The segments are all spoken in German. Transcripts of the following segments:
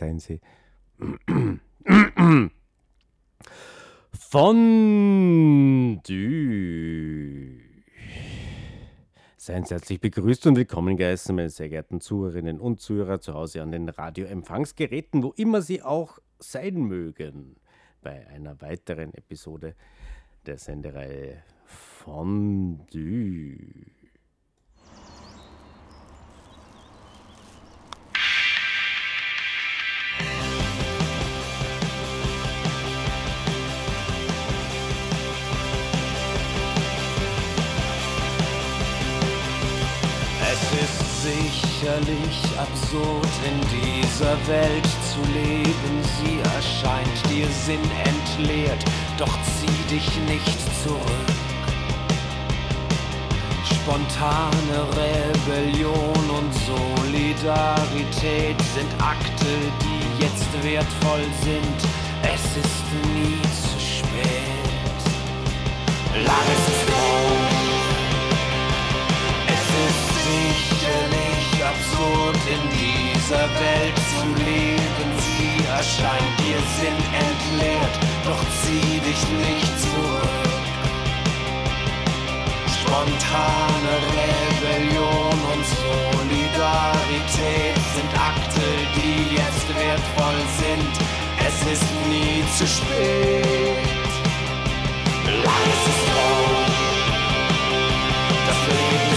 seien Sie. Fondue. Seien Sie herzlich begrüßt und willkommen geheißen, meine sehr geehrten Zuhörerinnen und Zuhörer zu Hause an den Radioempfangsgeräten, wo immer Sie auch sein mögen, bei einer weiteren Episode der Sendereihe Fondue. Sicherlich absurd in dieser Welt zu leben. Sie erscheint dir sinnentleert, doch zieh dich nicht zurück. Spontane Rebellion und Solidarität sind Akte, die jetzt wertvoll sind. Es ist nie zu spät. Lass es los. Absurd in dieser Welt zu leben. Sie erscheint dir sinnentleert, doch zieh dich nicht zurück. Spontane Rebellion und Solidarität sind Akte, die jetzt wertvoll sind. Es ist nie zu spät. Lass es los. Das Leben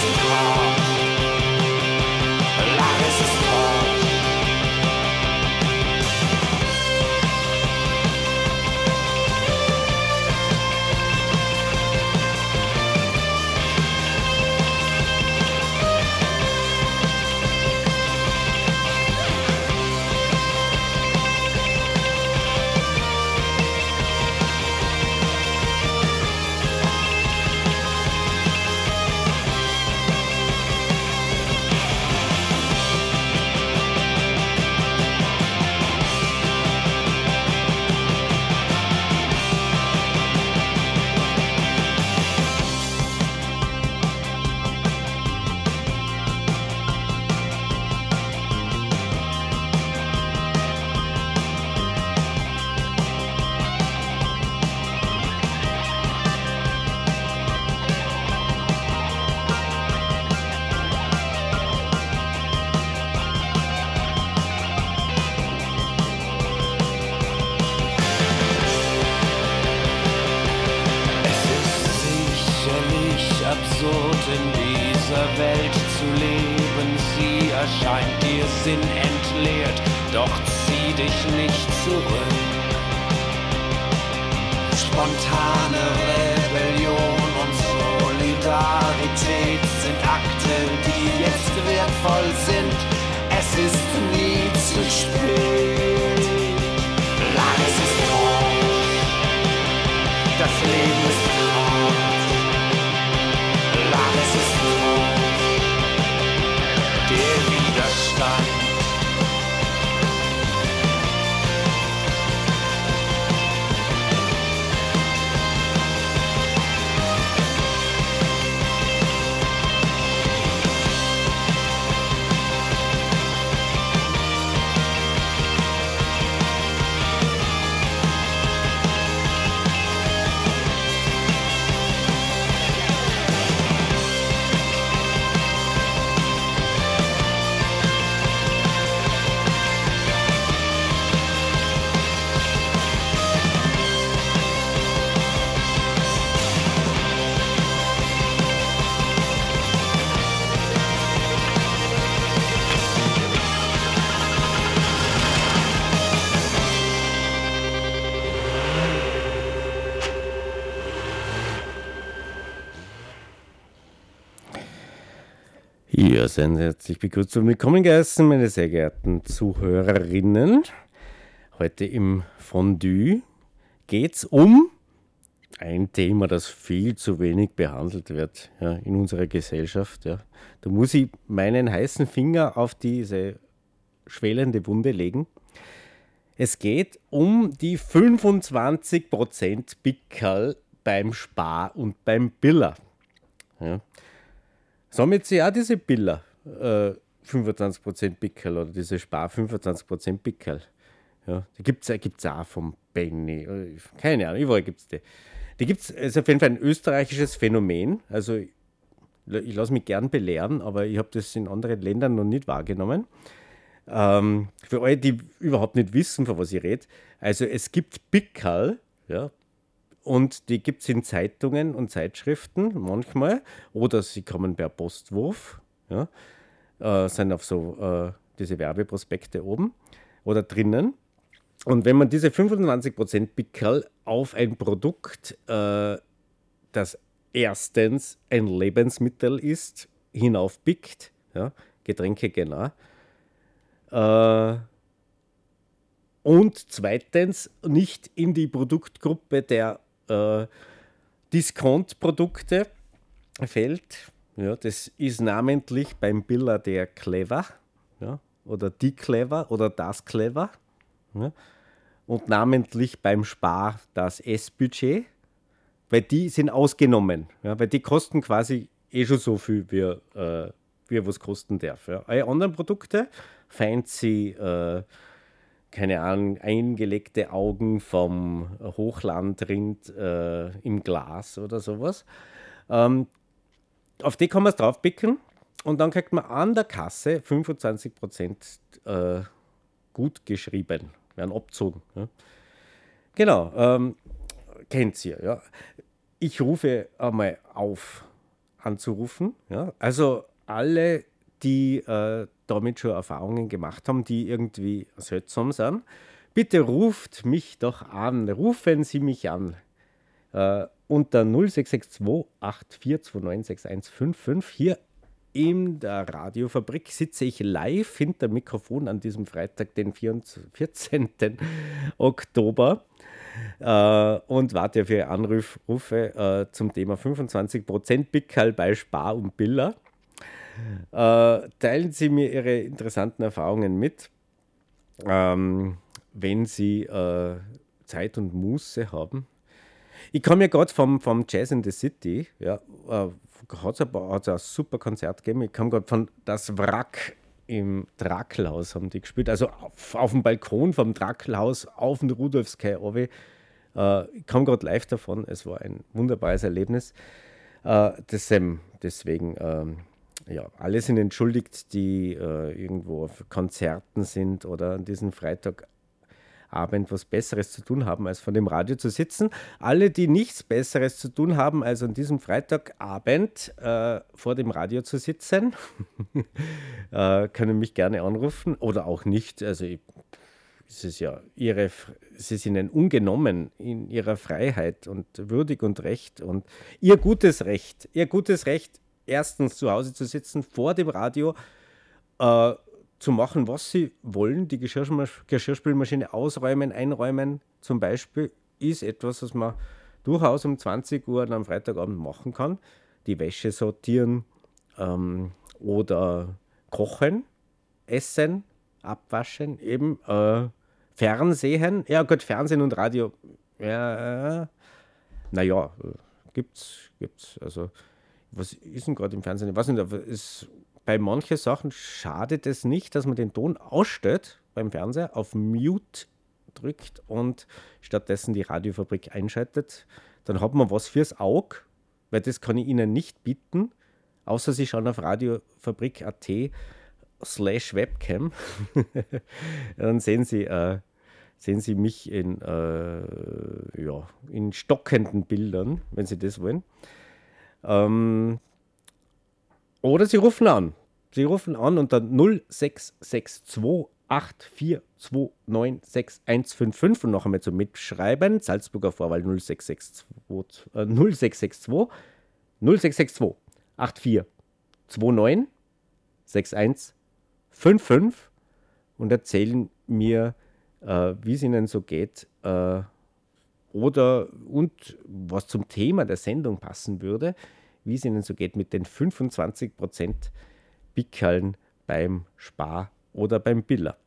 Sie herzlich begrüßt und willkommen geheißen, meine sehr geehrten Zuhörerinnen. Heute im Fondue geht es um ein Thema, das viel zu wenig behandelt wird ja, in unserer Gesellschaft. Ja. Da muss ich meinen heißen Finger auf diese schwellende Wunde legen. Es geht um die 25% Pickerl beim Spar und beim Biller. Ja. Jetzt ja auch diese Biller äh, 25% Pickel oder diese Spar 25% Pickel. Ja, die gibt es gibt's auch vom Benny. Keine Ahnung, überall gibt es die. Die gibt es, ist auf jeden Fall ein österreichisches Phänomen. Also ich, ich lasse mich gern belehren, aber ich habe das in anderen Ländern noch nicht wahrgenommen. Ähm, für alle, die überhaupt nicht wissen, von was ich rede, also es gibt Pickel, ja, und die gibt es in Zeitungen und Zeitschriften manchmal, oder sie kommen per Postwurf, ja, äh, sind auf so äh, diese Werbeprospekte oben oder drinnen. Und wenn man diese 25% Pickel auf ein Produkt, äh, das erstens ein Lebensmittel ist, hinaufpickt, ja, Getränke genau, äh, und zweitens nicht in die Produktgruppe der äh, Discount-Produkte fällt. Ja, das ist namentlich beim Biller der Clever ja, oder die Clever oder das Clever. Ja, und namentlich beim Spar das S-Budget, weil die sind ausgenommen, ja, weil die kosten quasi eh schon so viel, wie, äh, wie was kosten darf. Ja. Alle anderen Produkte, fancy, äh, keine Ahnung, eingelegte Augen vom Hochlandrind äh, im Glas oder sowas. Ähm, auf die kann man es draufpicken und dann kriegt man an der Kasse 25% äh, gut geschrieben, werden abgezogen. Ja. Genau, ähm, kennt ihr. Ja. Ich rufe einmal auf, anzurufen. Ja. Also alle, die äh, damit schon Erfahrungen gemacht haben, die irgendwie seltsam sind, bitte ruft mich doch an, rufen Sie mich an. Äh, unter 0662 84296155 hier in der Radiofabrik sitze ich live hinter Mikrofon an diesem Freitag, den 14. Oktober äh, und warte auf Ihre Anrufe äh, zum Thema 25% Bickerl bei Spar und Biller. Äh, teilen Sie mir Ihre interessanten Erfahrungen mit. Ähm, wenn Sie äh, Zeit und Muße haben. Ich komme ja gerade vom, vom Jazz in the City. Ja, äh, hat es ein super Konzert gegeben. Ich komme gerade von Das Wrack im Drakelhaus haben die gespielt. Also auf, auf dem Balkon vom Drakelhaus auf den Rudolfskai runter. Äh, ich komme gerade live davon. Es war ein wunderbares Erlebnis. Äh, deswegen, ähm, ja, alle sind entschuldigt, die äh, irgendwo auf Konzerten sind oder an diesem Freitag Abend was Besseres zu tun haben, als vor dem Radio zu sitzen. Alle, die nichts Besseres zu tun haben, als an diesem Freitagabend äh, vor dem Radio zu sitzen, äh, können mich gerne anrufen oder auch nicht. Also ich, es ist ja ihre, sie sind ihnen ungenommen in ihrer Freiheit und würdig und recht und ihr gutes Recht, ihr gutes Recht, erstens zu Hause zu sitzen vor dem Radio. Äh, zu machen, was sie wollen, die Geschirrspülmaschine ausräumen, einräumen zum Beispiel, ist etwas, was man durchaus um 20 Uhr am Freitagabend machen kann. Die Wäsche sortieren ähm, oder kochen, essen, abwaschen, eben äh, Fernsehen. Ja, gut, Fernsehen und Radio. Ja, naja, gibt's, gibt's. Also, was ist denn gerade im Fernsehen? Ich weiß nicht, aber es bei manchen Sachen schadet es nicht, dass man den Ton ausstellt beim Fernseher, auf Mute drückt und stattdessen die Radiofabrik einschaltet. Dann hat man was fürs Auge, weil das kann ich Ihnen nicht bieten, außer Sie schauen auf radiofabrik.at slash Webcam. Dann sehen Sie, äh, sehen Sie mich in, äh, ja, in stockenden Bildern, wenn Sie das wollen. Ähm, oder Sie rufen an. Sie rufen an unter 0662 84296155 und noch einmal zum Mitschreiben. Salzburger Vorwahl 0662, äh, 0662 0662 8429 6155 und erzählen mir, äh, wie es ihnen so geht äh, oder und was zum Thema der Sendung passen würde wie es Ihnen so geht mit den 25% Pickeln beim Spar oder beim Biller.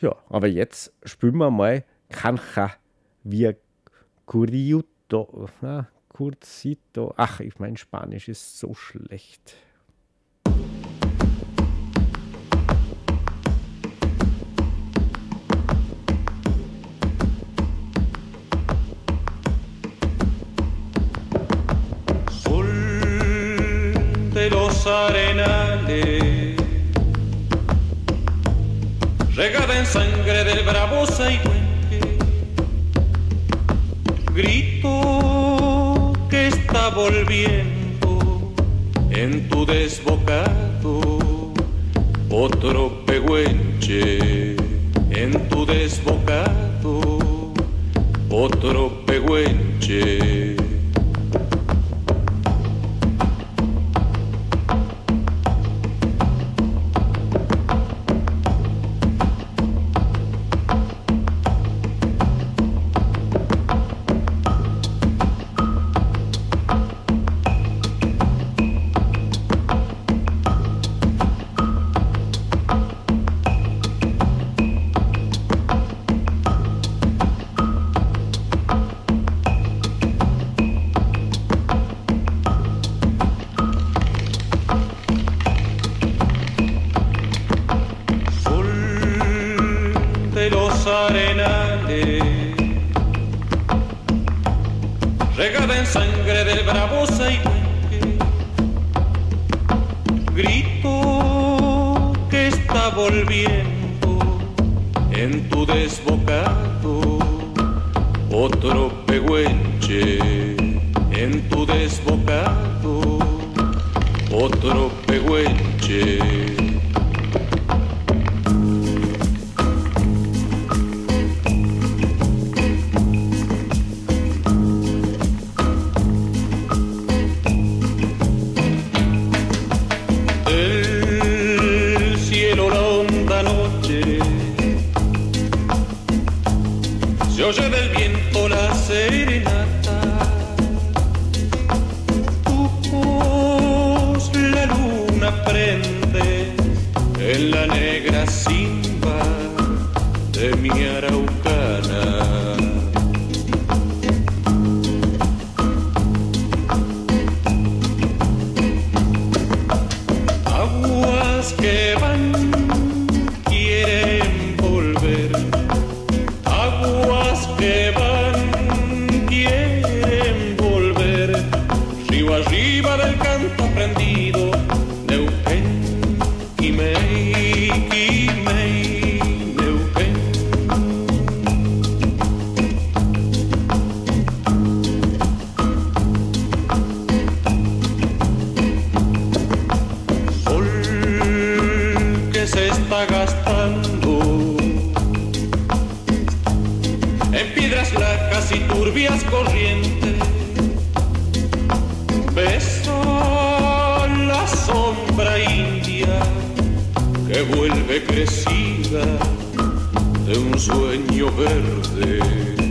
Ja, aber jetzt spüren wir mal Cancha via Curiuto. Ah, Cursito. Ach, ich mein Spanisch ist so schlecht. Regada en sangre del bravo Saigüenque, grito que está volviendo en tu desbocado otro pehuenche en tu desbocado, otro pehuenche. arenales, regada en sangre del bravosa y grito que está volviendo en tu desbocado. Otro pehuenche en tu desbocado. Otro pehuenche. turbias corrientes, beso la sombra india que vuelve crecida de un sueño verde.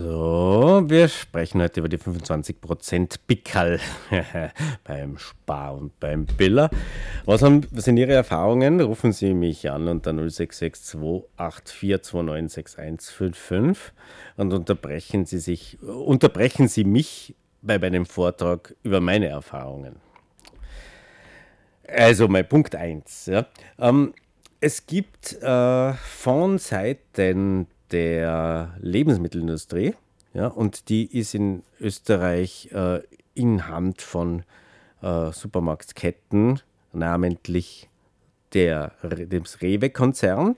Wir sprechen heute über die 25% Pickerl beim Spar und beim Biller. Was, haben, was sind Ihre Erfahrungen? Rufen Sie mich an unter 066284296155 und unterbrechen Sie, sich, unterbrechen Sie mich bei meinem Vortrag über meine Erfahrungen. Also mein Punkt 1. Ja. Ähm, es gibt äh, von Seiten der Lebensmittelindustrie ja, und die ist in Österreich äh, in Hand von äh, Supermarktketten, namentlich der, dem Rewe-Konzern.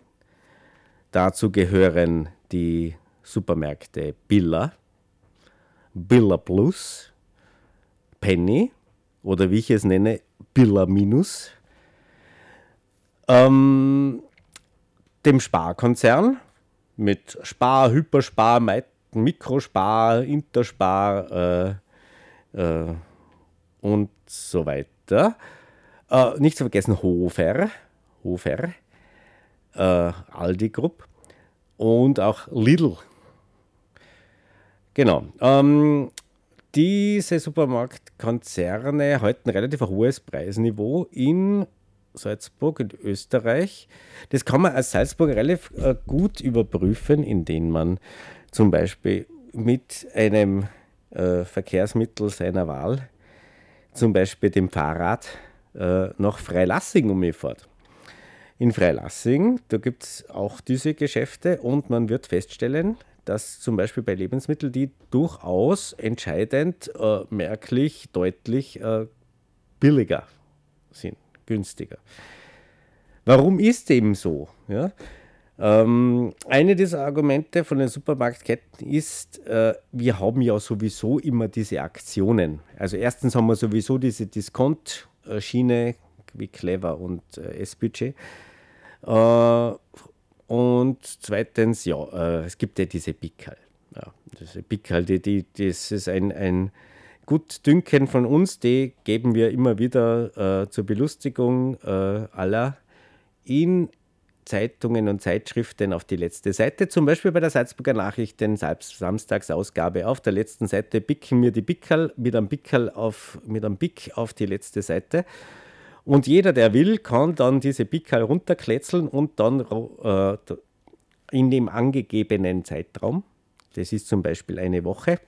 Dazu gehören die Supermärkte Billa, Billa Plus, Penny oder wie ich es nenne, Billa Minus, ähm, dem Sparkonzern mit Spar, Hyperspar, Mikrospar, Interspar äh, äh, und so weiter. Äh, nicht zu vergessen Hofer, Hofer, äh, Aldi Group und auch Lidl. Genau. Ähm, diese Supermarktkonzerne halten relativ hohes Preisniveau in Salzburg in Österreich. Das kann man als Salzburger relativ äh, gut überprüfen, indem man zum Beispiel mit einem äh, Verkehrsmittel seiner Wahl, zum Beispiel dem Fahrrad, äh, nach Freilassing umfährt. In Freilassing, da gibt es auch diese Geschäfte und man wird feststellen, dass zum Beispiel bei Lebensmitteln, die durchaus entscheidend, äh, merklich, deutlich billiger sind günstiger. Warum ist dem so? Ja? Ähm, eine dieser Argumente von den Supermarktketten ist, äh, wir haben ja sowieso immer diese Aktionen. Also erstens haben wir sowieso diese Discount-Schiene wie Clever und äh, S-Budget. Äh, und zweitens, ja, äh, es gibt ja diese Pickerl. Ja, diese Pickerl, die, die, das ist ein, ein Gutdünken von uns, die geben wir immer wieder äh, zur Belustigung äh, aller in Zeitungen und Zeitschriften auf die letzte Seite. Zum Beispiel bei der Salzburger Nachrichten Samstagsausgabe. Auf der letzten Seite bicken wir die Pickerl mit einem Pickerl auf, mit einem Pick auf die letzte Seite. Und jeder, der will, kann dann diese Pickerl runterkletzeln und dann äh, in dem angegebenen Zeitraum, das ist zum Beispiel eine Woche,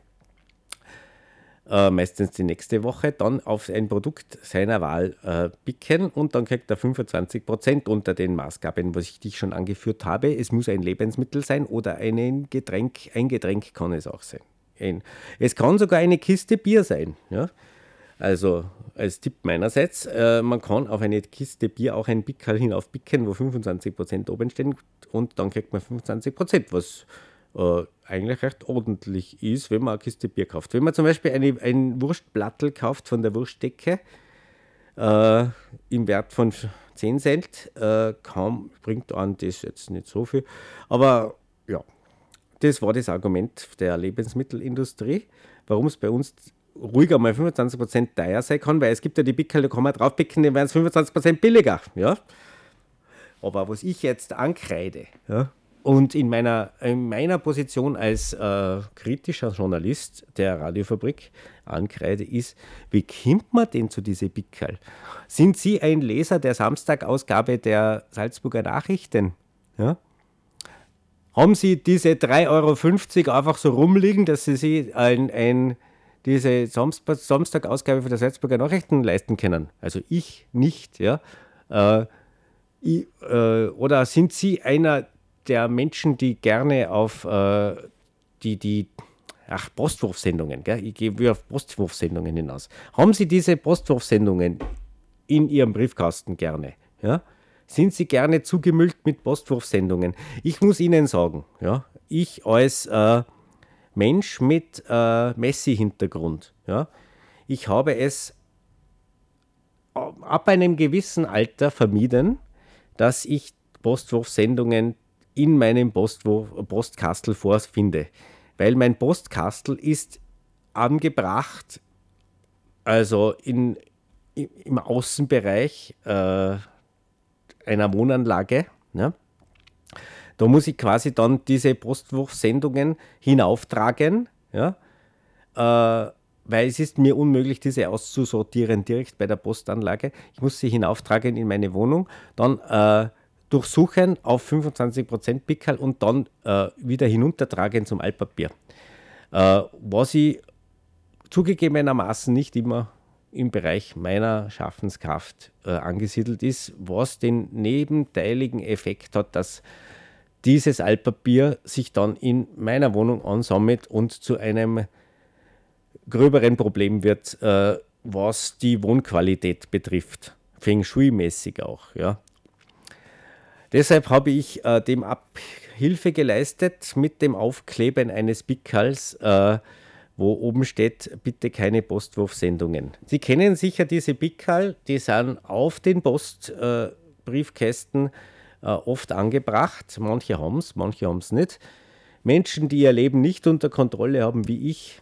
äh, meistens die nächste Woche, dann auf ein Produkt seiner Wahl äh, picken und dann kriegt er 25% unter den Maßgaben, was ich dich schon angeführt habe. Es muss ein Lebensmittel sein oder ein Getränk, ein Getränk kann es auch sein. Ein, es kann sogar eine Kiste Bier sein. Ja? Also als Tipp meinerseits, äh, man kann auf eine Kiste Bier auch ein Pickel hinaufpicken, wo 25% oben stehen und dann kriegt man 25%, was äh, eigentlich recht ordentlich ist, wenn man eine Kiste Bier kauft. Wenn man zum Beispiel eine, ein Wurstplattel kauft von der Wurstdecke äh, im Wert von 10 Cent, äh, kaum bringt an das jetzt nicht so viel. Aber ja, das war das Argument der Lebensmittelindustrie, warum es bei uns ruhiger mal 25% teuer sein kann, weil es gibt ja die Pickel, da kann man draufpicken, die werden es 25% billiger. Ja? Aber was ich jetzt ankreide, ja, und in meiner, in meiner Position als äh, kritischer Journalist der Radiofabrik ankreide, ist, wie kommt man denn zu diese Pickerl? Sind Sie ein Leser der Samstagausgabe der Salzburger Nachrichten? Ja? Haben Sie diese 3,50 Euro einfach so rumliegen, dass Sie sich ein, ein, diese Samstagausgabe von der Salzburger Nachrichten leisten können? Also ich nicht. Ja? Äh, ich, äh, oder sind Sie einer der Menschen, die gerne auf äh, die, die ach, Postwurfsendungen, gell? ich gehe auf Postwurfsendungen hinaus. Haben Sie diese Postwurfsendungen in Ihrem Briefkasten gerne? Ja? Sind Sie gerne zugemüllt mit Postwurfsendungen? Ich muss Ihnen sagen, ja, ich als äh, Mensch mit äh, Messi-Hintergrund, ja, ich habe es ab einem gewissen Alter vermieden, dass ich Postwurfsendungen in meinem Postkastel vorfinde. Weil mein Postkastel ist angebracht, also in, im Außenbereich äh, einer Wohnanlage. Ne? Da muss ich quasi dann diese Postwurfsendungen hinauftragen. Ja? äh, weil es ist mir unmöglich, diese auszusortieren direkt bei der Postanlage. Ich muss sie hinauftragen in meine Wohnung, dann äh, durchsuchen auf 25% Pickerl und dann äh, wieder hinuntertragen zum Altpapier. Äh, was ich zugegebenermaßen nicht immer im Bereich meiner Schaffenskraft äh, angesiedelt ist, was den nebenteiligen Effekt hat, dass dieses Altpapier sich dann in meiner Wohnung ansammelt und zu einem gröberen Problem wird, äh, was die Wohnqualität betrifft. Feng Shui-mäßig auch. Ja. Deshalb habe ich äh, dem Abhilfe geleistet mit dem Aufkleben eines Pickerls, äh, wo oben steht, bitte keine Postwurfsendungen. Sie kennen sicher diese Pickerl, die sind auf den Postbriefkästen äh, oft angebracht. Manche haben es, manche haben es nicht. Menschen, die ihr Leben nicht unter Kontrolle haben, wie ich,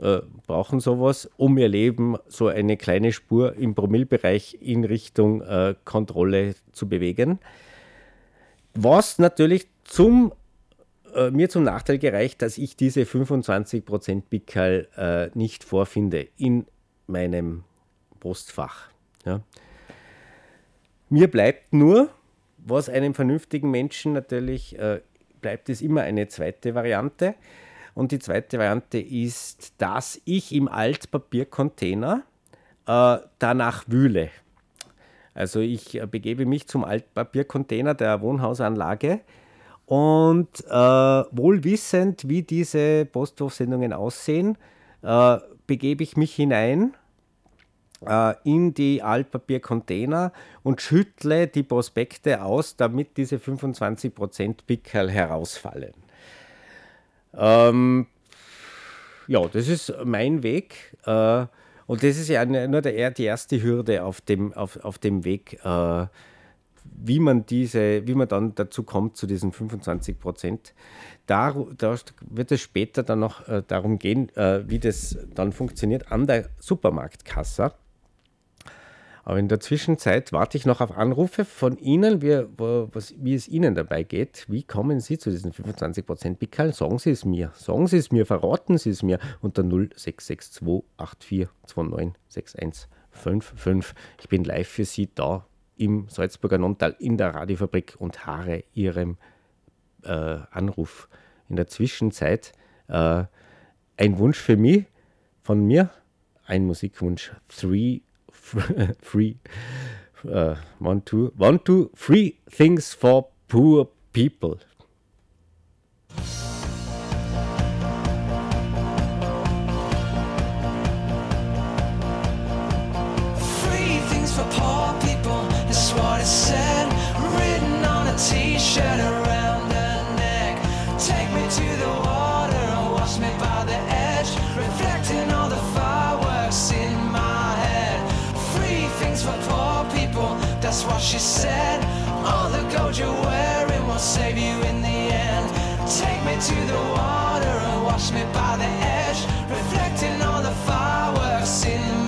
äh, brauchen sowas, um ihr Leben so eine kleine Spur im Promillbereich in Richtung äh, Kontrolle zu bewegen. Was natürlich zum, äh, mir zum Nachteil gereicht, dass ich diese 25% Pickerl äh, nicht vorfinde in meinem Postfach. Ja. Mir bleibt nur, was einem vernünftigen Menschen natürlich äh, bleibt, es immer eine zweite Variante. Und die zweite Variante ist, dass ich im Altpapiercontainer äh, danach wühle. Also ich äh, begebe mich zum Altpapiercontainer der Wohnhausanlage und äh, wohl wissend, wie diese Postwurfsendungen aussehen, äh, begebe ich mich hinein äh, in die Altpapiercontainer und schüttle die Prospekte aus, damit diese 25% Pickerl herausfallen. Ähm, ja, das ist mein Weg. Äh, und das ist ja nur der, die erste Hürde auf dem, auf, auf dem Weg, äh, wie, man diese, wie man dann dazu kommt, zu diesen 25 Prozent. Da, da, wird es später dann noch äh, darum gehen, äh, wie das dann funktioniert an der Supermarktkasse. Aber in der Zwischenzeit warte ich noch auf Anrufe von Ihnen, wie, was, wie es Ihnen dabei geht. Wie kommen Sie zu diesen 25% Pickerl? Sagen Sie es mir. Sagen Sie es mir, verraten Sie es mir unter 0662 84296155. Ich bin live für Sie da im Salzburger Nonntal in der Radiofabrik und haare Ihrem äh, Anruf. In der Zwischenzeit äh, ein Wunsch für mich, von mir, ein Musikwunsch, Three free uh, one two one two free things for poor people. Free things for poor people, what it said. Written on a t what she said. All the gold you're wearing will save you in the end. Take me to the water and wash me by the edge. Reflecting all the fireworks in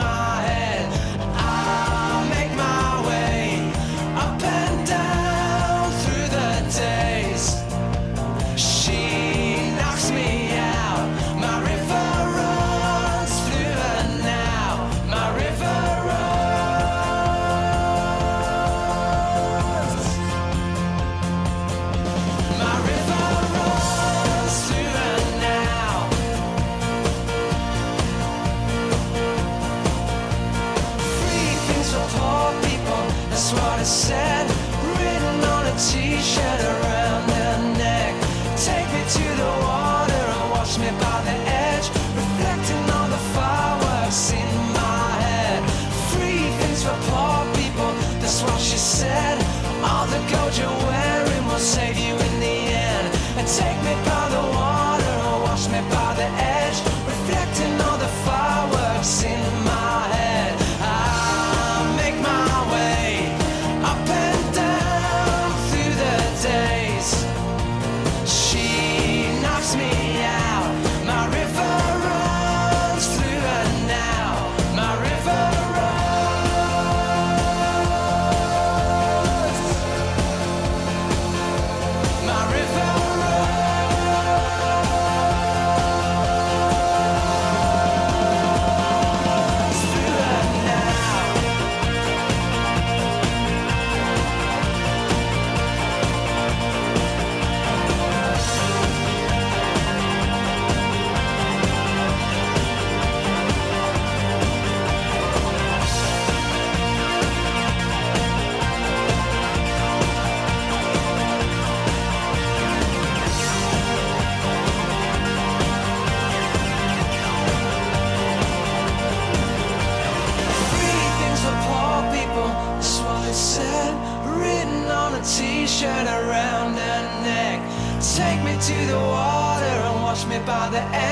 the edge,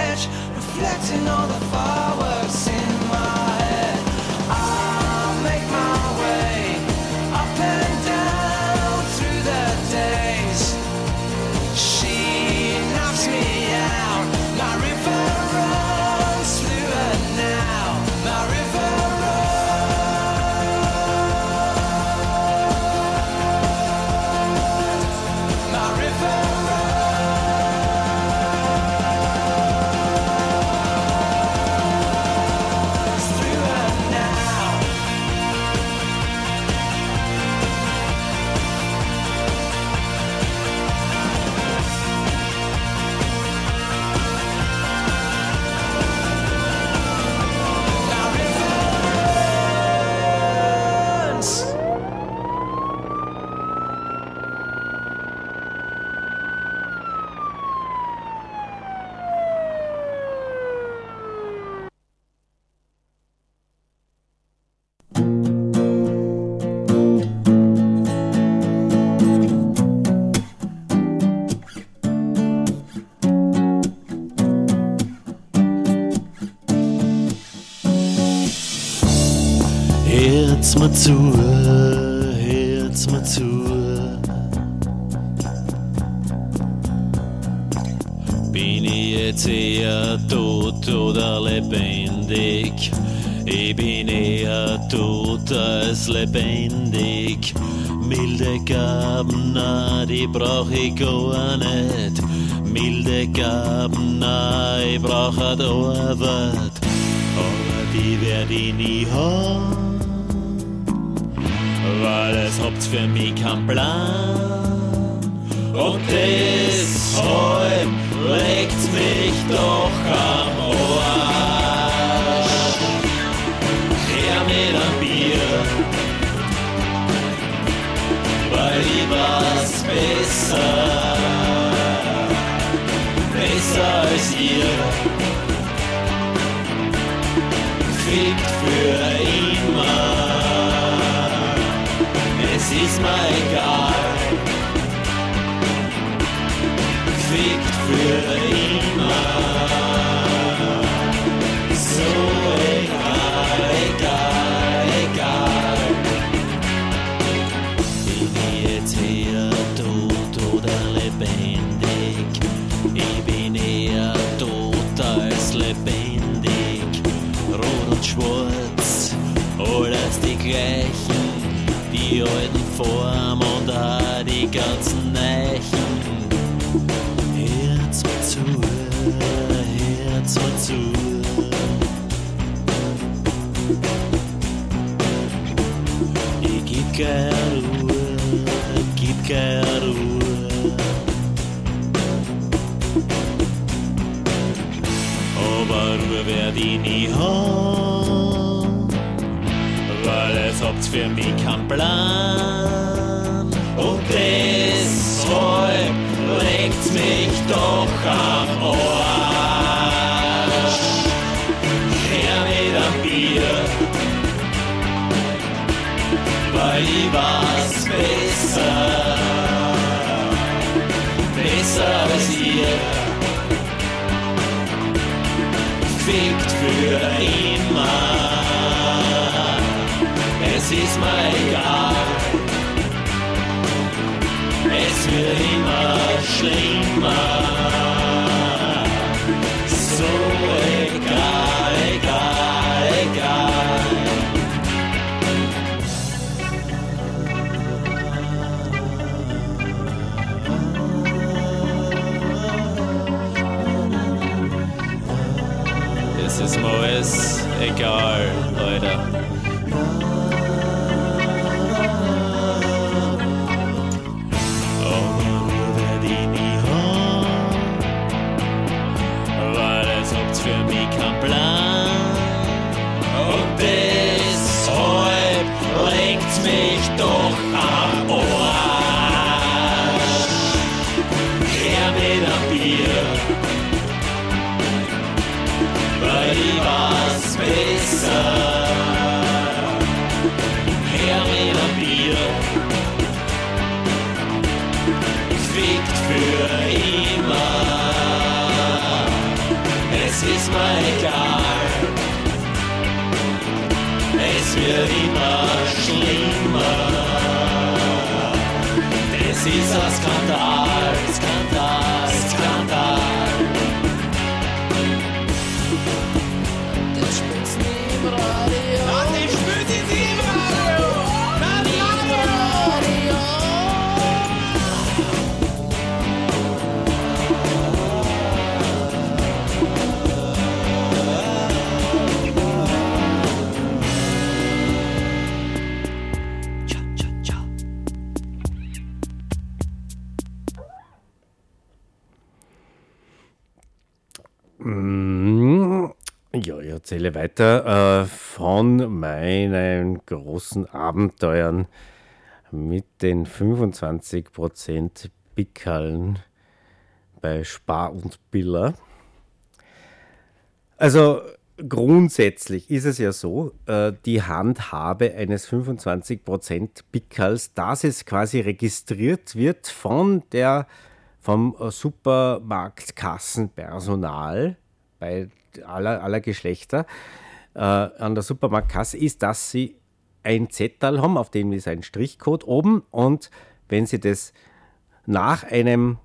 Hört's mir zu, hört's mir zu. Bin ich jetzt eher tot oder lebendig? Ich bin eher tot als lebendig. Milde Gaben, na, die brauch ich gar nicht. Milde Gaben, na, ich brauch halt Arbeit. Aber die werd ich nie haben. Weil es habt für mich keinen Plan. Und deshalb legt mich doch am Arsch. Her mit einem Bier, weil ich was besser, besser als ihr. Fickt für immer, schwarz, alles die gleichen. Die alten Formen Herz mir zu. Ich gib keine Ruhe, gib keine Ruhe. Aber Ruhe werd ich nie haben, weil es habt für mich keinen Plan. Und deshalb legt mich doch am Arsch. Ich was besser, besser als ihr. Fickt für immer, es ist mir egal. Es wird immer schlimmer. Alles egal, Leute. Erzähle weiter äh, von meinen großen Abenteuern mit den 25% Pickerln bei Spar und Biller. Also grundsätzlich ist es ja so, äh, die Handhabe eines 25% Pickerls, dass es quasi registriert wird von der, vom Supermarktkassenpersonal bei aller, aller Geschlechter äh, an der Supermarktkasse, ist, dass sie ein Zettel haben, auf dem ist ein Strichcode oben und wenn sie das nach einem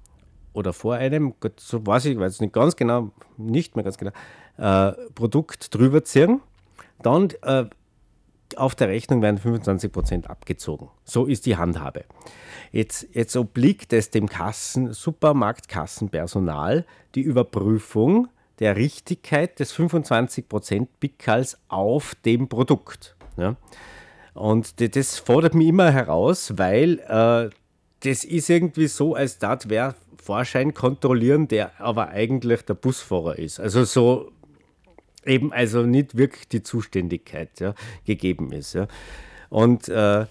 oder vor einem, so weiß ich, weiß nicht ganz genau, nicht mehr ganz genau, äh, Produkt drüber ziehen, dann äh, auf der Rechnung werden 25% abgezogen. So ist die Handhabe. Jetzt, jetzt obliegt es dem Kassen, Supermarktkassenpersonal die Überprüfung der Richtigkeit des 25% Pickerls auf dem Produkt. Ja? Und das fordert mich immer heraus, weil äh, das ist irgendwie so, als das wer Vorschein kontrollieren, der aber eigentlich der Busfahrer ist. Also so eben also nicht wirklich die Zuständigkeit ja, gegeben ist. Ja. Und äh,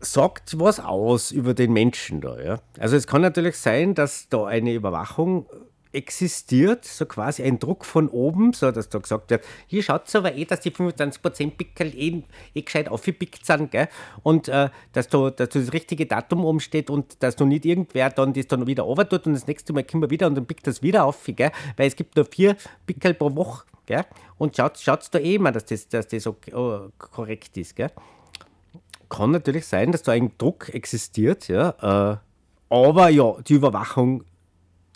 sagt was aus über den Menschen da. Ja. Also es kann natürlich sein, dass da eine Überwachung existiert, so quasi ein Druck von oben, so dass da gesagt wird, hier schaut aber eh, dass die 25% Pickel eh, eh gescheit aufgepickt sind, gell? und äh, dass, da, dass da das richtige Datum oben steht und dass da nicht irgendwer dann das dann wieder runter tut und das nächste Mal kommen wir wieder und dann pickt das wieder auf, gell? weil es gibt nur vier Pickel pro Woche gell? und schaut, schaut da eh immer, dass das, dass das okay, oh, korrekt ist. Gell? kann natürlich sein, dass da ein Druck existiert, ja, äh, aber ja, die Überwachung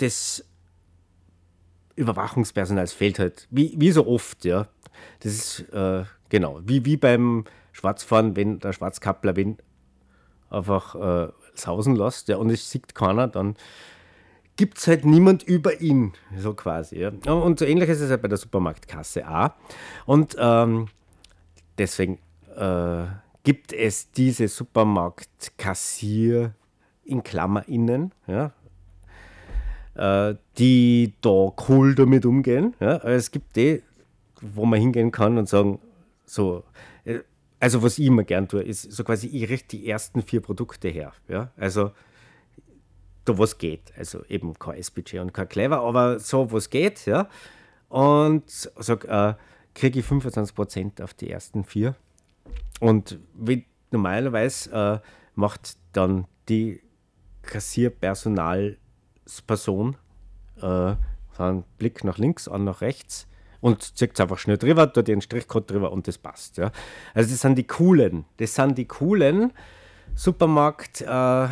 des Überwachungspersonals fehlt halt, wie, wie so oft, ja. Das ist, äh, genau, wie, wie beim Schwarzfahren, wenn der Schwarzkappler wenn einfach äh, sausen lässt, ja, und es sieht keiner, dann gibt es halt niemand über ihn, so quasi. Ja. Und so ähnlich ist es halt bei der Supermarktkasse auch. Und ähm, deswegen äh, gibt es diese Supermarktkassier in Klammer innen, ja, äh, die da cool damit umgehen. Ja. Es gibt die, wo man hingehen kann und sagen, so, äh, also was ich immer gern tue, ist so quasi, ich richte die ersten vier Produkte her. Ja. Also da was geht. Also eben kein SBG und kein Clever, aber so was geht, ja. Und sag, äh, kriege ich 25% auf die ersten vier. Und wie normalerweise äh, macht dann die Kassierpersonalsperson äh, einen Blick nach links, an nach rechts und zieht einfach schnell drüber, tut den Strichcode drüber und das passt. Ja. Also das sind die coolen, das sind die coolen Supermarkt äh,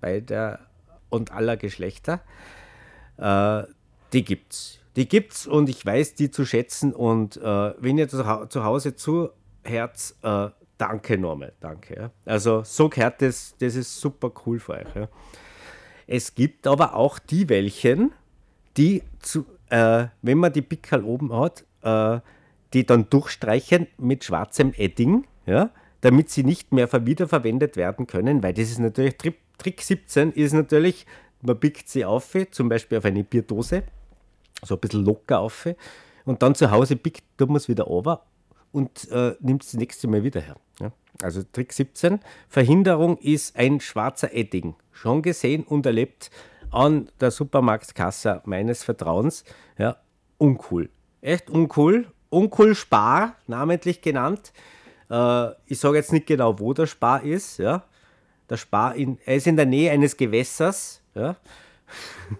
bei der und aller Geschlechter. Äh, die gibt's. Die gibt's und ich weiß die zu schätzen. Und äh, wenn ihr zu, Hau- zu Hause zuhört, äh, danke nochmal. Danke. Ja. Also so gehört das, das ist super cool für euch. Ja. Es gibt aber auch die welchen, die, zu, äh, wenn man die Pickel oben hat, äh, die dann durchstreichen mit schwarzem Edding, ja, damit sie nicht mehr ver- wiederverwendet werden können, weil das ist natürlich, Trick, Trick 17 ist natürlich, man pickt sie auf, zum Beispiel auf eine Bierdose, so ein bisschen locker auf, und dann zu Hause pickt man es wieder runter und äh, nimmt es das nächste Mal wieder her. Ja. Also Trick 17, Verhinderung ist ein schwarzer Edding. Schon gesehen und erlebt an der Supermarktkasse meines Vertrauens. Ja, uncool. Echt uncool. Uncool Spar, namentlich genannt. Äh, ich sage jetzt nicht genau, wo der Spar ist. Ja. Der Spar, in, er ist in der Nähe eines Gewässers. Ja.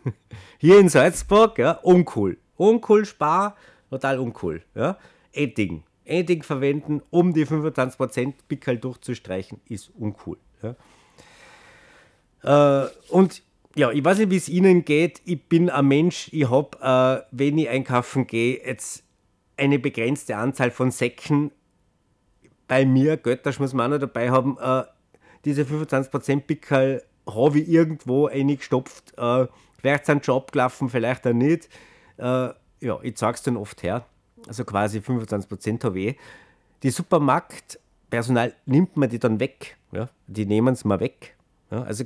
Hier in Salzburg, ja, uncool. Uncool, Spar, total uncool. Ja. Edding. Edding verwenden, um die 25% Pickel durchzustreichen, ist uncool. Ja. Äh, und ja, ich weiß nicht, wie es Ihnen geht. Ich bin ein Mensch, ich habe, äh, wenn ich einkaufen gehe, jetzt eine begrenzte Anzahl von Säcken bei mir, Götter muss man auch noch dabei haben, äh, diese 25% Pickel habe ich irgendwo eingestopft. Vielleicht sind Job gelaufen, vielleicht auch nicht. Ja, ich zeige es dann oft her. Also quasi 25% habe ich. Die Supermarktpersonal nimmt mir die dann weg. Ja? Die nehmen es mal weg. Ja? Also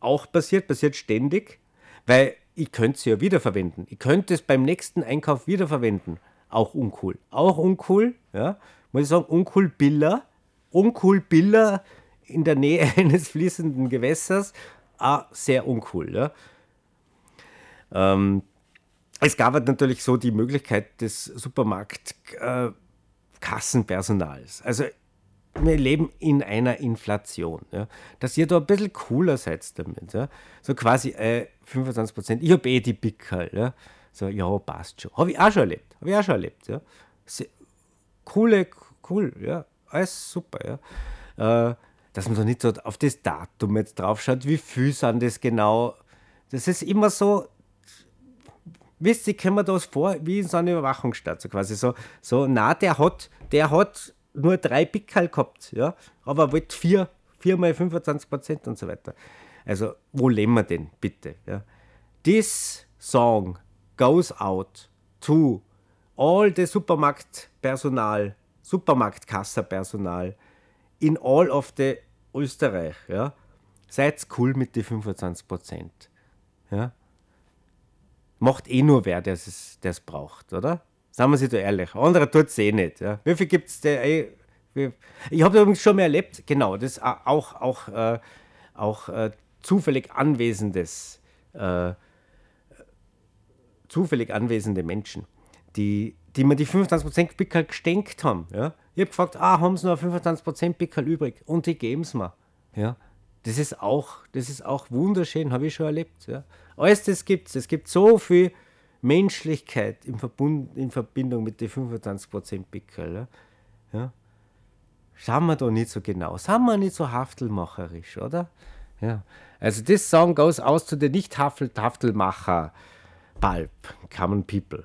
auch passiert, passiert ständig, weil ich könnte es ja wiederverwenden. Ich könnte es beim nächsten Einkauf wiederverwenden. Auch uncool. Auch uncool, ja. Muss ich sagen, uncool Biller. Uncool Biller in der Nähe eines fließenden Gewässers. Auch sehr uncool, ja. Ähm, es gab halt natürlich so die Möglichkeit des Supermarktkassenpersonals. Äh, also wir leben in einer Inflation. Ja, dass ihr da ein bisschen cooler seid damit. Ja. So quasi äh, 25 Prozent. Ich habe eh die Pickel. Ja. So, ja, passt schon. Habe ich auch schon erlebt. Habe ich auch schon erlebt. Ja. Coole, cool, ja. Alles super, ja. Äh, dass man da nicht so auf das Datum jetzt drauf schaut, wie viel sind das genau. Das ist immer so, wisst ihr, kommen wir das vor, wie in so einer Überwachungsstadt, so quasi so, so, na, der hat, der hat nur drei Pickel gehabt, ja, aber wollte vier, vier mal 25 Prozent und so weiter. Also, wo leben wir denn, bitte? Ja? This song goes out to all the Supermarktpersonal, Supermarktkasserpersonal in all of the Österreich. Ja? Seid cool mit den 25 Prozent. Ja? Macht eh nur wer, der es braucht, oder? Sagen wir sich da ehrlich. Andere tut es eh nicht. Ja. Wie viel gibt es? Eh, ich habe übrigens schon mal erlebt, genau, das auch, auch, äh, auch äh, zufällig anwesendes, äh, zufällig anwesende Menschen, die, die mir die 25% Pickel gestenkt haben. Ja. Ich habe gefragt, ah, haben sie noch 25% Pickel übrig? Und die geben es mir. Ja. Das ist auch, das ist auch wunderschön, habe ich schon erlebt. Ja. Alles das gibt es. Es gibt so viel Menschlichkeit im Verbund, in Verbindung mit den 25% Pickel. Ja? ja? Schauen wir da nicht so genau. Sind wir nicht so haftelmacherisch, oder? Ja. Also this song goes aus zu den nicht haftelmacher Pulp, Common People.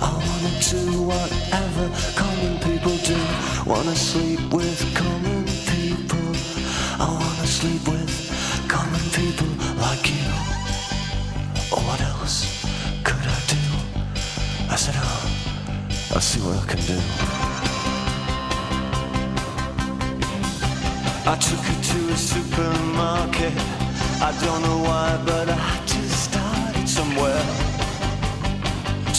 I wanna do whatever common people do. Wanna sleep with common people. I wanna sleep with common people like you. Or what else could I do? I said, oh, I'll see what I can do. I took her to a supermarket. I don't know why, but I just started somewhere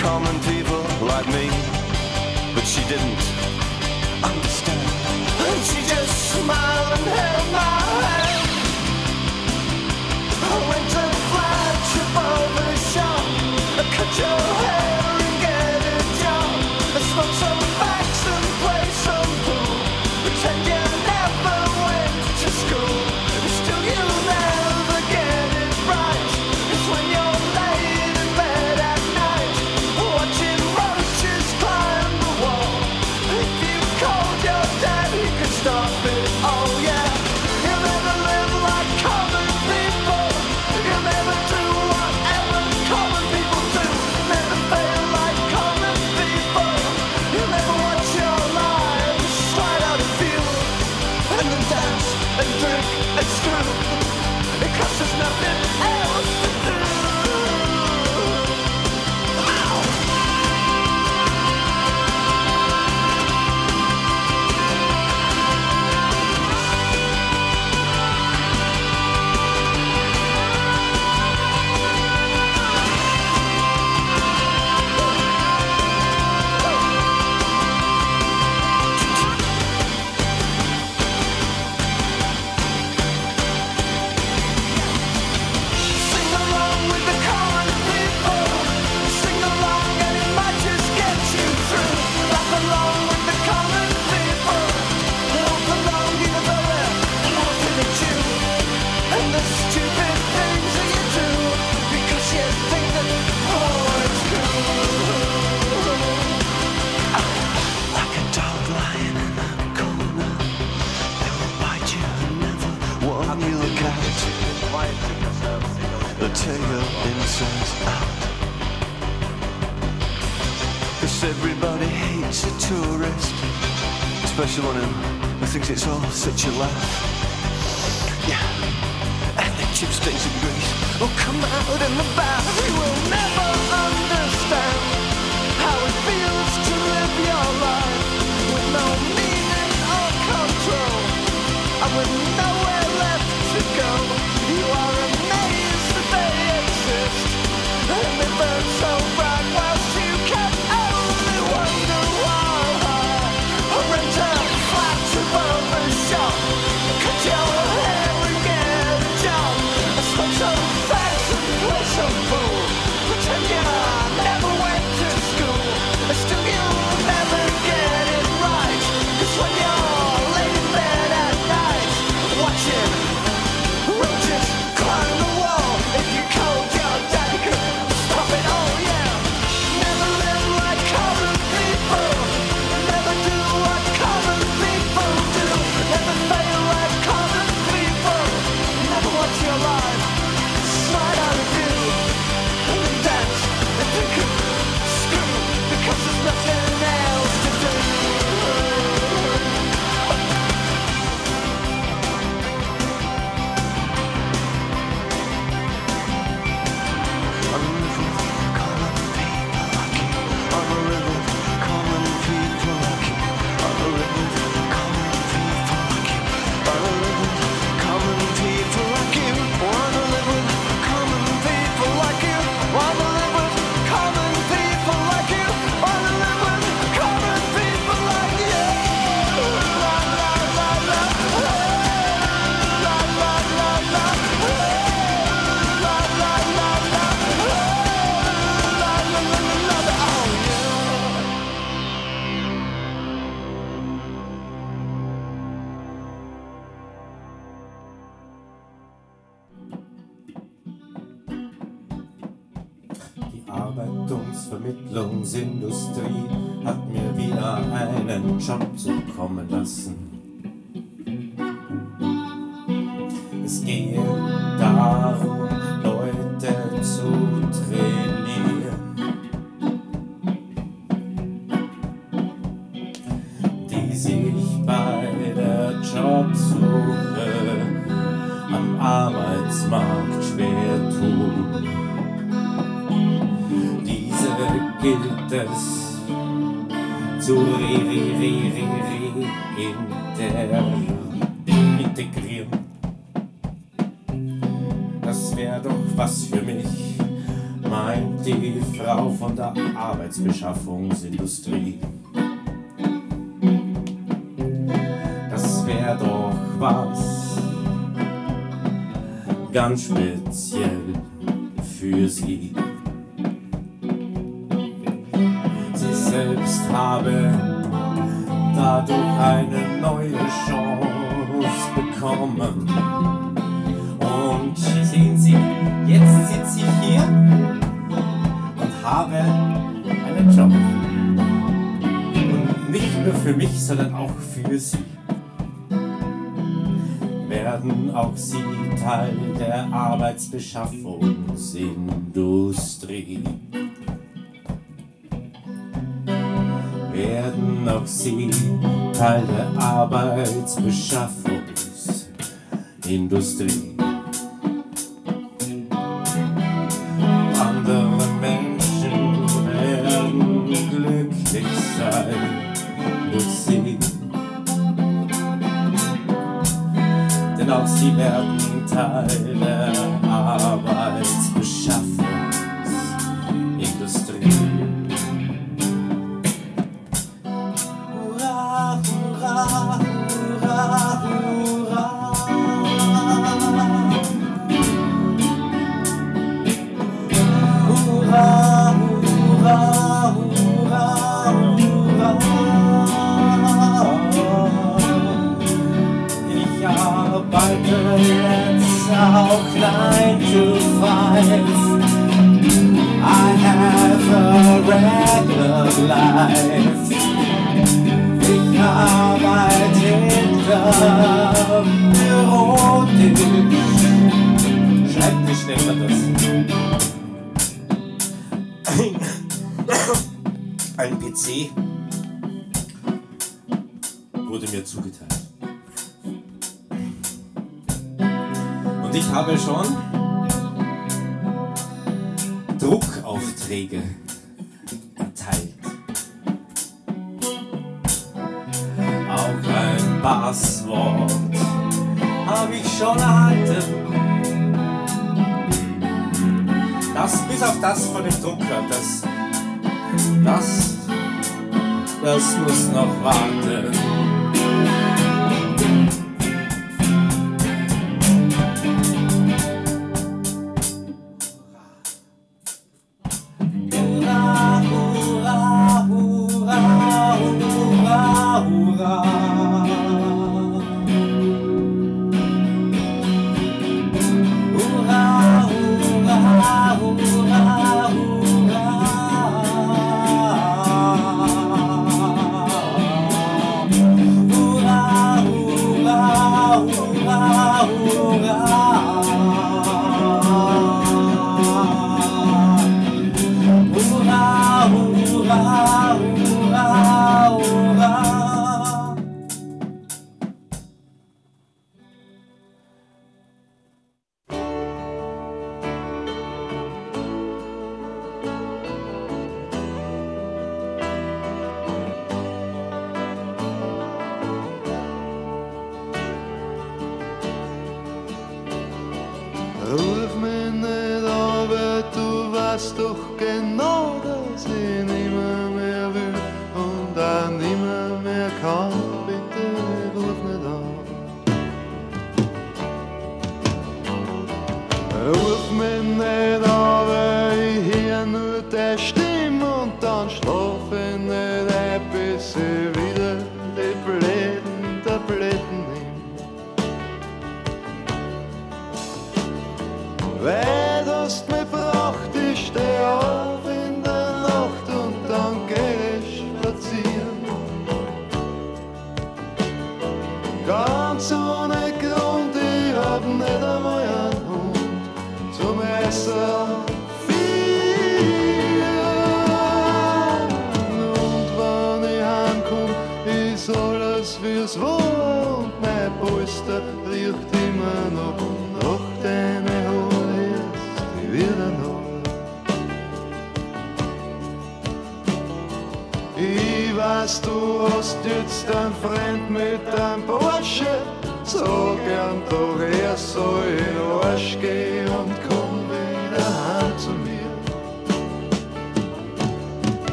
common people like me. But she didn't understand. And she just smiled and held my hand. I went to trainieren, die sich bei der Jobsuche am Arbeitsmarkt schwer tun. Diese gilt es zu re, re, re, re, re in der der Arbeitsbeschaffungsindustrie. Das wäre doch was ganz speziell für sie. Sie selbst habe dadurch ein Beschaffungsindustrie Werden auch sie Teil der Arbeitsbeschaffungsindustrie?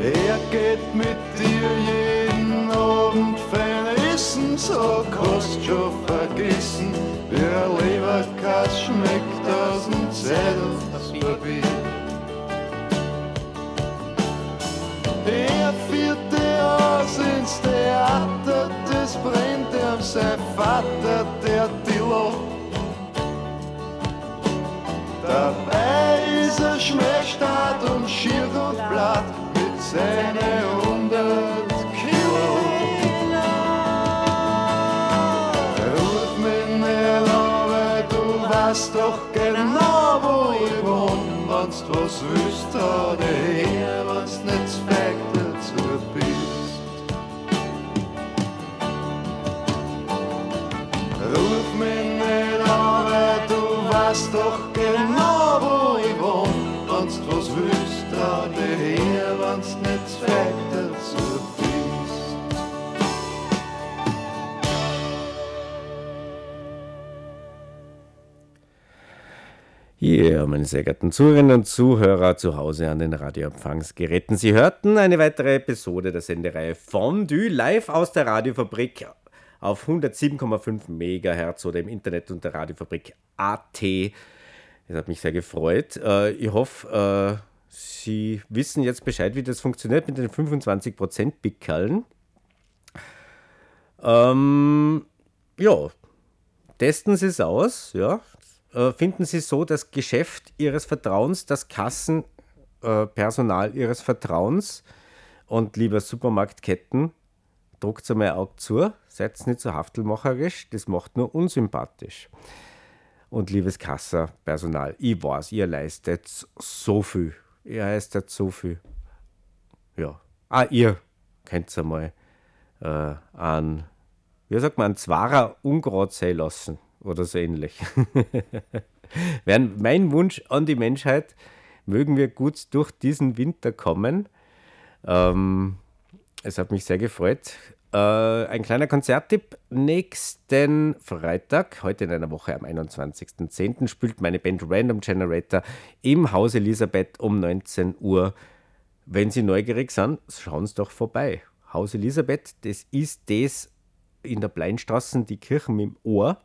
Er geht mit dir jeden Abend fein essen, so kannst schon vergessen, wie ein Leberkass schmeckt aus dem Zettel Papier. Er führt dir aus ins Theater, das brennt ihm sein Vater, der Dillo. Dabei ist er Schmähstaat und Schirr und Blatt seine hundert Kilo. Ruf mich nicht an, du weißt doch genau, wo ich wohne, wenn's was wüsst, oder her, wenn's nicht Ja, meine sehr geehrten Zuhörerinnen und Zuhörer zu Hause an den Radioempfangsgeräten. Sie hörten eine weitere Episode der Sendereihe Fondue live aus der Radiofabrik auf 107,5 MHz oder im Internet unter Radiofabrik.at. Es hat mich sehr gefreut. Äh, Ich hoffe, äh, Sie wissen jetzt Bescheid, wie das funktioniert mit den 25% Pickeln. Ähm, ja, testen Sie es aus, ja. Äh, Finden Sie so das Geschäft Ihres Vertrauens, das Kassenpersonal Ihres Vertrauens und lieber Supermarktketten, druckt einmal ein Auge zu, seid nicht so haftelmacherisch, das macht nur unsympathisch. Und liebes Kassapersonal, ich weiß, ihr leistet so viel. Ihr leistet so viel. Ja. Ah, ihr könnt einmal äh, an, wie sagt man, einen Zwarer Ungrad sein lassen oder so ähnlich. Wäre mein Wunsch an die Menschheit, mögen wir gut durch diesen Winter kommen. Ähm, es hat mich sehr gefreut. Äh, ein kleiner Konzerttipp. Nächsten Freitag, heute in einer Woche am 21.10., spielt meine Band Random Generator im Haus Elisabeth um 19 Uhr. Wenn Sie neugierig sind, schauen Sie doch vorbei. Haus Elisabeth, das ist das in der Pleinstraße, die Kirche mit dem Ohr.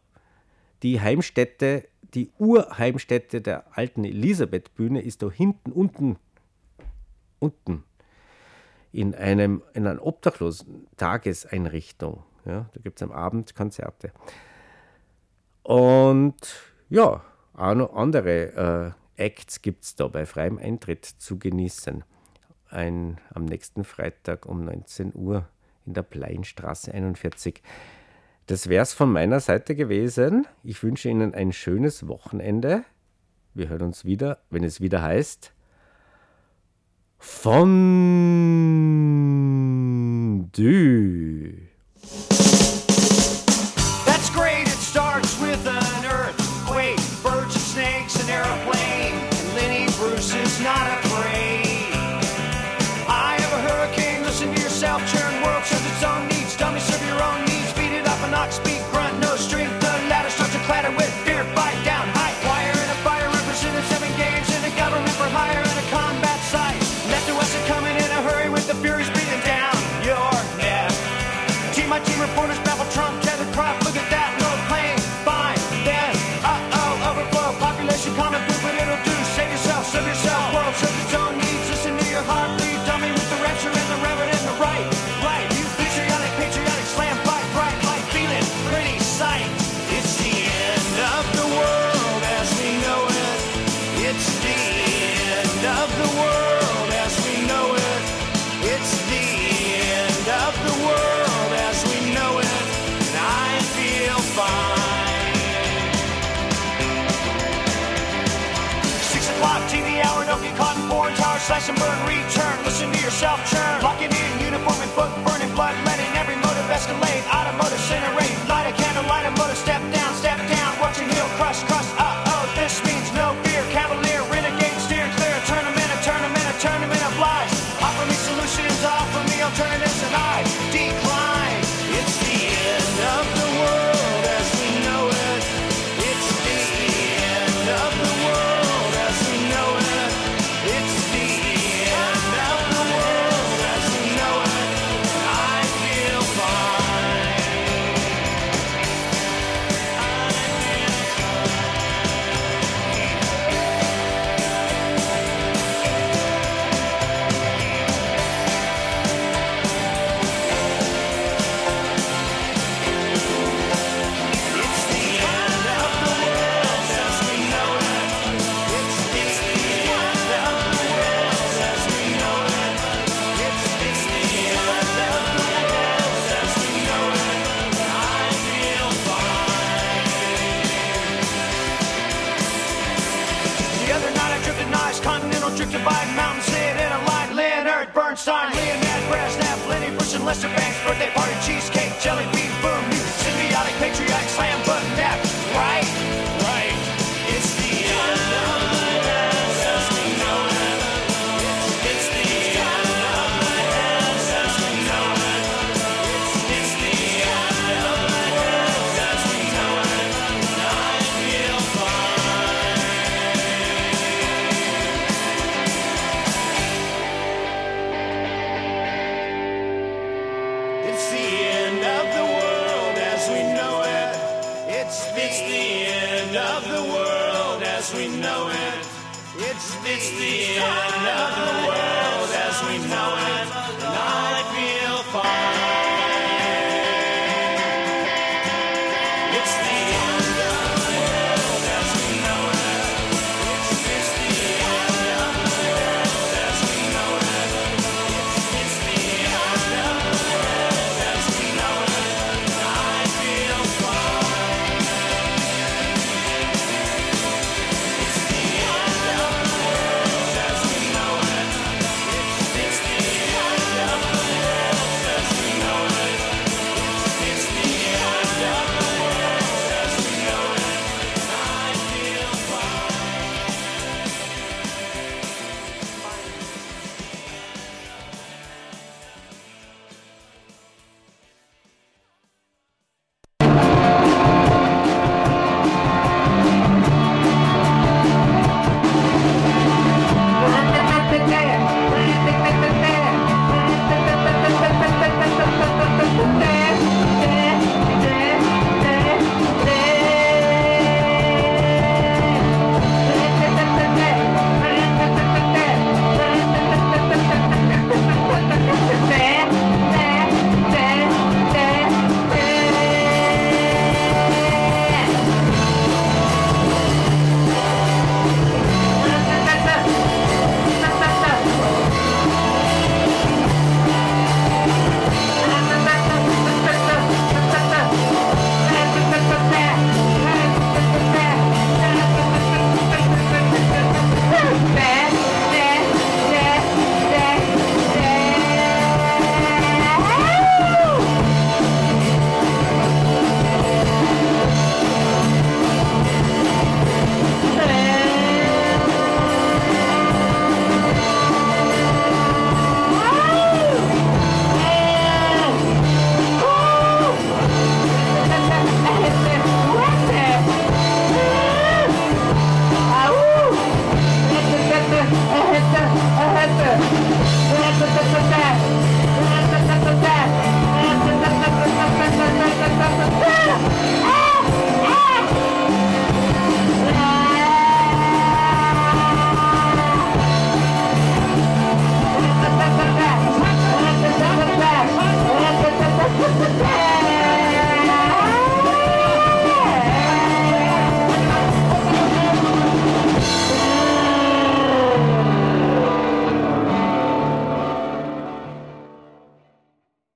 Die Heimstätte, die Urheimstätte der alten Elisabeth-Bühne ist da hinten, unten, unten in, einem, in einer obdachlosen Tageseinrichtung. Ja, da gibt es am Abend Konzerte. Und ja, auch noch andere äh, Acts gibt es da bei freiem Eintritt zu genießen. Ein, am nächsten Freitag um 19 Uhr in der Pleinstraße 41. Das wäre es von meiner Seite gewesen. Ich wünsche Ihnen ein schönes Wochenende. Wir hören uns wieder, wenn es wieder heißt Fondue. Yourself churn. Locking in Bernstein, Leonard Brasnap, Lenny Bruce and Lester Banks, birthday party, cheesecake, jelly bean, boom, send patriotic, slam button nap. Right.